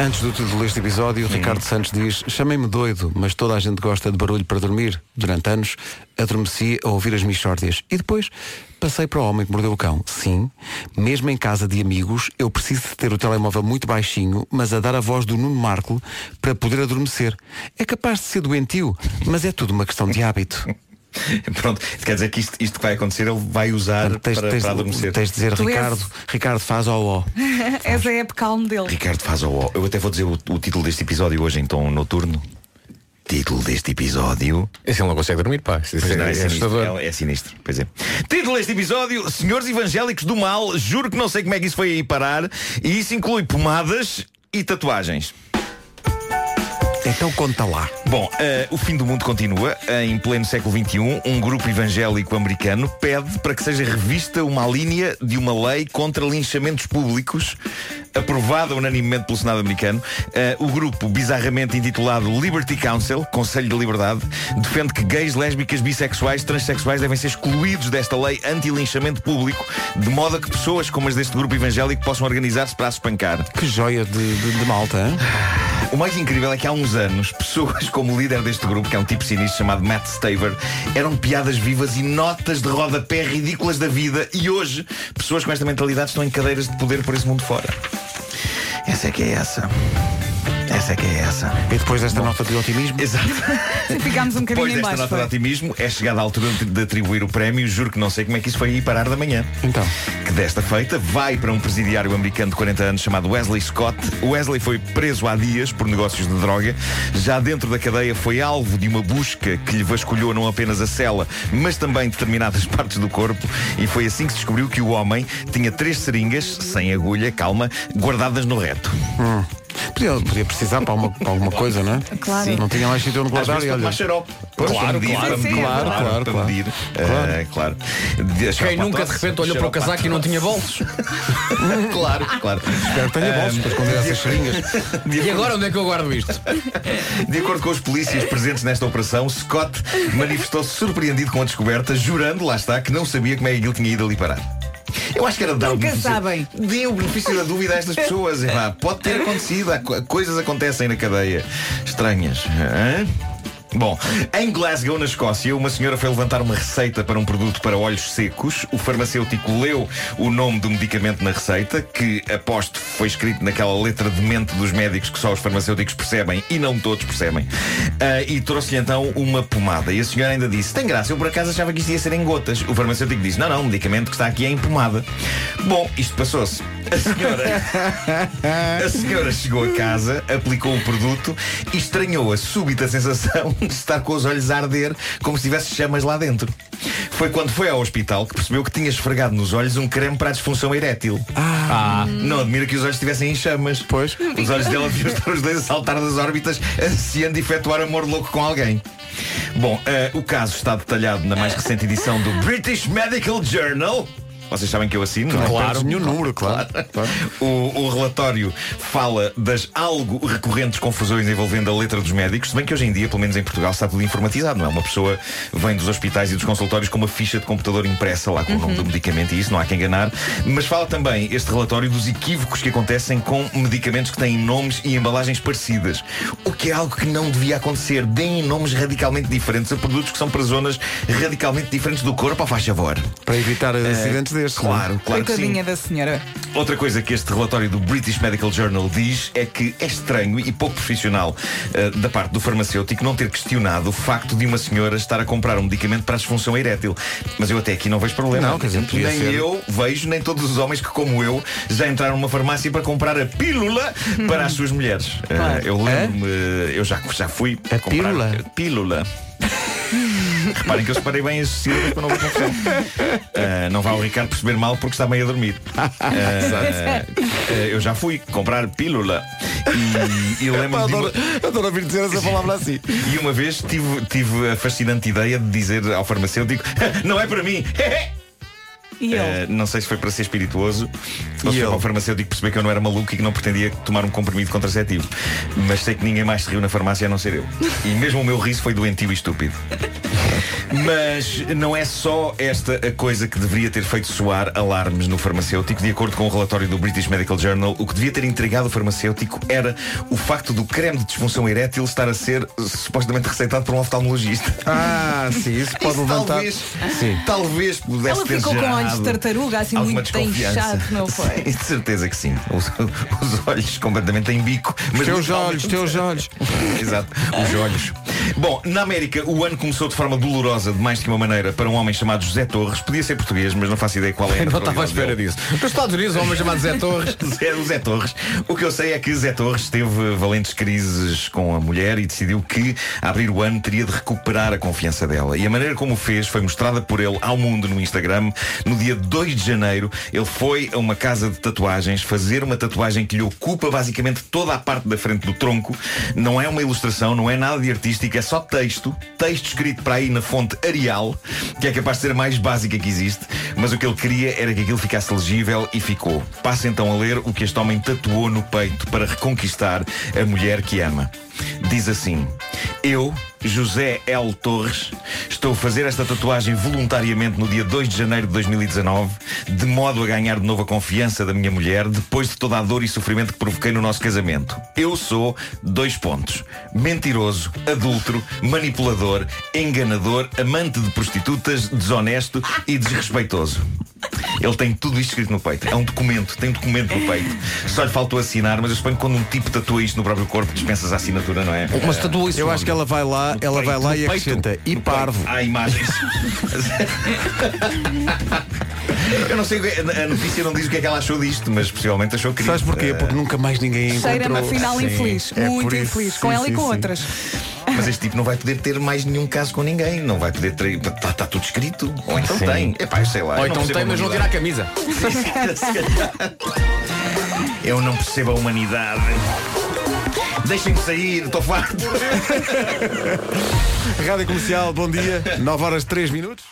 Antes do título deste episódio, Ricardo Santos diz Chamei-me doido, mas toda a gente gosta de barulho para dormir. Durante anos, adormeci a ouvir as mixórdias. E depois, passei para o homem que mordeu o cão. Sim, mesmo em casa de amigos, eu preciso de ter o telemóvel muito baixinho, mas a dar a voz do Nuno Marco para poder adormecer. É capaz de ser doentio, mas é tudo uma questão de hábito. Pronto, quer dizer que isto, isto que vai acontecer ele vai usar Tens, para, tens- para adormecer. tens de dizer, Tu és- Ricardo, Ricardo faz ó ó. Essa é a época calmo dele. Ricardo faz o ó. Eu até vou dizer o, o título deste episódio hoje em tom noturno. Título deste episódio. Esse ele não consegue dormir, pá. Pois é, não, é, é sinistro, é, é sinistro, pois é. Título deste episódio: Senhores evangélicos do mal, juro que não sei como é que isso foi aí parar, e isso inclui pomadas e tatuagens. Então conta lá. Bom, eh, o fim do mundo continua. Em pleno século XXI, um grupo evangélico americano pede para que seja revista uma linha de uma lei contra linchamentos públicos, aprovada unanimemente pelo Senado americano. Eh, o grupo, bizarramente intitulado Liberty Council, Conselho de Liberdade, defende que gays, lésbicas, bissexuais, transexuais devem ser excluídos desta lei anti-linchamento público, de modo a que pessoas como as deste grupo evangélico possam organizar-se para as espancar. Que joia de, de, de malta, hein? O mais incrível é que há uns anos, pessoas como o líder deste grupo, que é um tipo sinistro chamado Matt Staver, eram piadas vivas e notas de rodapé ridículas da vida. E hoje, pessoas com esta mentalidade estão em cadeiras de poder por esse mundo fora. Essa é que é essa. É que é essa. E depois desta nota de otimismo, Exato. Ficámos um bocadinho Depois desta baixo. nota de foi. otimismo, é chegada a altura de- de atribuir o prémio. Juro que não sei como é que isso foi aí parar da manhã. Então. Que desta feita vai para um presidiário americano de 40 anos chamado Wesley Scott. Wesley foi preso há dias por negócios de droga. Já dentro da cadeia foi alvo de uma busca que lhe vasculhou não apenas a cela, mas também determinadas partes do corpo. E foi assim que se descobriu que o homem tinha três seringas, sem agulha, calma, guardadas no reto. Podia, podia precisar para, uma- para alguma coisa, não é? Claro. Não tinha mais sítio onde Às guardar vezes e xarope. Pois, para claro, claro, claro, claro, para claro. Claro. Eh, claro. De- Quem nunca de repente olhou para o casaco e não tinha bolsos? Claro, claro. Espero que tenha bolsos para esconder essas seringas. E agora onde é que eu guardo isto? De acordo com os polícias presentes nesta operação, Scott manifestou-se surpreendido com a descoberta, jurando, lá está, que não sabia como é que ele tinha ido ali parar. Eu acho que era dar o benefício, sabem. Dê o benefício da dúvida a estas pessoas. Epá, pode ter acontecido, há co- coisas acontecem na cadeia estranhas. Hã? Bom, em Glasgow, na Escócia, uma senhora foi levantar uma receita para um produto para olhos secos. O farmacêutico leu o nome do medicamento na receita, que aposto foi escrito naquela letra de mente dos médicos que só os farmacêuticos percebem e não todos percebem. Ah, e trouxe-lhe então uma pomada. E a senhora ainda disse: Tem graça, eu por acaso achava que isto ia ser em gotas. O farmacêutico disse: Não, não, o medicamento que está aqui é em pomada. Bom, isto passou-se. A senhora. A senhora chegou a casa, aplicou o produto e estranhou a súbita sensação estar com os olhos a arder como se tivesse chamas lá dentro. Foi quando foi ao hospital que percebeu que tinha esfregado nos olhos um creme para a disfunção erétil. Ah! Não admira que os olhos estivessem em chamas. Pois. Os olhos dela deviam estar os dois a saltar das órbitas, ansiando efetuar amor louco com alguém. Bom, eh, o caso está detalhado na mais recente edição do British Medical Journal. Vocês sabem que eu assino, não é? Perdes nenhum número, claro. Claro. O, o relatório fala das algo recorrentes confusões envolvendo a letra dos médicos, se bem que hoje em dia, pelo menos em Portugal, está tudo informatizado, não é? Uma pessoa vem dos hospitais e dos consultórios com uma ficha de computador impressa lá com o nome do medicamento e isso não há quem enganar. Mas fala também este relatório dos equívocos que acontecem com medicamentos que têm nomes e embalagens parecidas. O que é algo que não devia acontecer. Deem nomes radicalmente diferentes a produtos que são para zonas radicalmente diferentes do corpo, ao faz favor. Para evitar acidentes destes. Claro, claro. Coitadinha da senhora. Outra coisa que este relatório do British Medical Journal diz é que é estranho e pouco profissional eh, da parte do farmacêutico não ter questionado o facto de uma senhora estar a comprar um medicamento para a disfunção erétil. Mas eu até aqui não vejo problema. Não, quer dizer, nem ser. eu vejo, nem todos os homens que, como eu, já entraram numa farmácia para comprar a pílula para as suas mulheres. Claro. eu lembro-me, eu já, já fui A comprar pílula? pílula. Reparem que eu separei bem as sílabas para não haver confusão. Ah, não vá o Ricardo perceber mal porque está meio a dormir. Ah, eu já fui comprar pílula e, e lembro-me de uma- Adoro, adoro ouvir dizer essa palavra assim. e uma vez tive, tive a fascinante ideia de dizer ao farmacêutico: Não é para mim! E? Eh, não sei se foi para ser espirituoso ou se foi para o farmacêutico perceber que eu não era maluco e que não pretendia tomar um comprimido contraceptivo. Mas sei que ninguém mais se riu na farmácia a não ser eu. E mesmo o meu riso foi doentio e estúpido. Mas não é só esta a coisa que deveria ter feito soar alarmes no farmacêutico. De acordo com o relatório do British Medical Journal, o que devia ter intrigado o farmacêutico era o facto do creme de disfunção erétil estar a ser supostamente receitado por um oftalmologista. Ah, sim, isso pode Isso levantar. talvez, Sim. talvez pudesse Ela ter ficou com olhos de tartaruga, assim muito inchado, não foi? Sim, de certeza que sim. Os, os olhos completamente em bico. Os mas teus literalmente- olhos, os teus olhos. Exato, os olhos. Bom, na América o ano começou de forma dolorosa, de mais que uma maneira, para um homem chamado José Torres. Podia ser português, mas não faço ideia qual é a Não estava à espera dele. disso. Nos Estados Unidos, um homem chamado Zé Torres. Zé, o Zé Torres. O que eu sei é que Zé Torres teve valentes crises com a mulher e decidiu que, a abrir o ano, teria de recuperar a confiança dela. E a maneira como o fez foi mostrada por ele ao mundo no Instagram. No dia 2 de janeiro, ele foi a uma casa de tatuagens fazer uma tatuagem que lhe ocupa basicamente toda a parte da frente do tronco. Não é uma ilustração, não é nada de artístico, é só texto. Texto escrito para aí na fonte Arial, que é capaz de ser a mais básica que existe. Mas o que ele queria era que aquilo ficasse legível e ficou. Passa então a ler o que este homem tatuou no peito para reconquistar a mulher que ama. Diz assim: Eu, José L. Torres, estou a fazer esta tatuagem voluntariamente no dia 2 de janeiro de 2019, de modo a ganhar de novo a confiança da minha mulher, depois de toda a dor e sofrimento que provoquei no nosso casamento. Eu sou, dois pontos, mentiroso, adúltero, manipulador, enganador, amante de prostitutas, desonesto e desrespeitoso. Ele tem tudo isto escrito no peito. É um documento, tem um documento no peito. Só lhe faltou assinar, mas eu suponho que quando um tipo tatua isto no próprio corpo, dispensas a assinatura, não é? Mas tatua isso. Eu acho que ela vai lá, ela vai lá e peito, acrescenta. E No parvo. peito. Há imagens. Eu não sei, o que- a notícia não diz o que é que ela achou disto, mas possivelmente achou que. Sabes porquê? Porque nunca mais ninguém encontrou. Cheira-me afinal Sim, infeliz. é muito por isso. infeliz. Sim, com ela sim, e com sim. outras. Mas este tipo não vai poder ter mais nenhum caso com ninguém. Não vai poder ter. Está tá tudo escrito. Ou então tem. Epá, eu sei lá. Ou então tem, mas não tira a camisa. Eu não percebo a humanidade. Deixem-me sair, estou farto. Rádio Comercial, bom dia. 9 horas 3 minutos.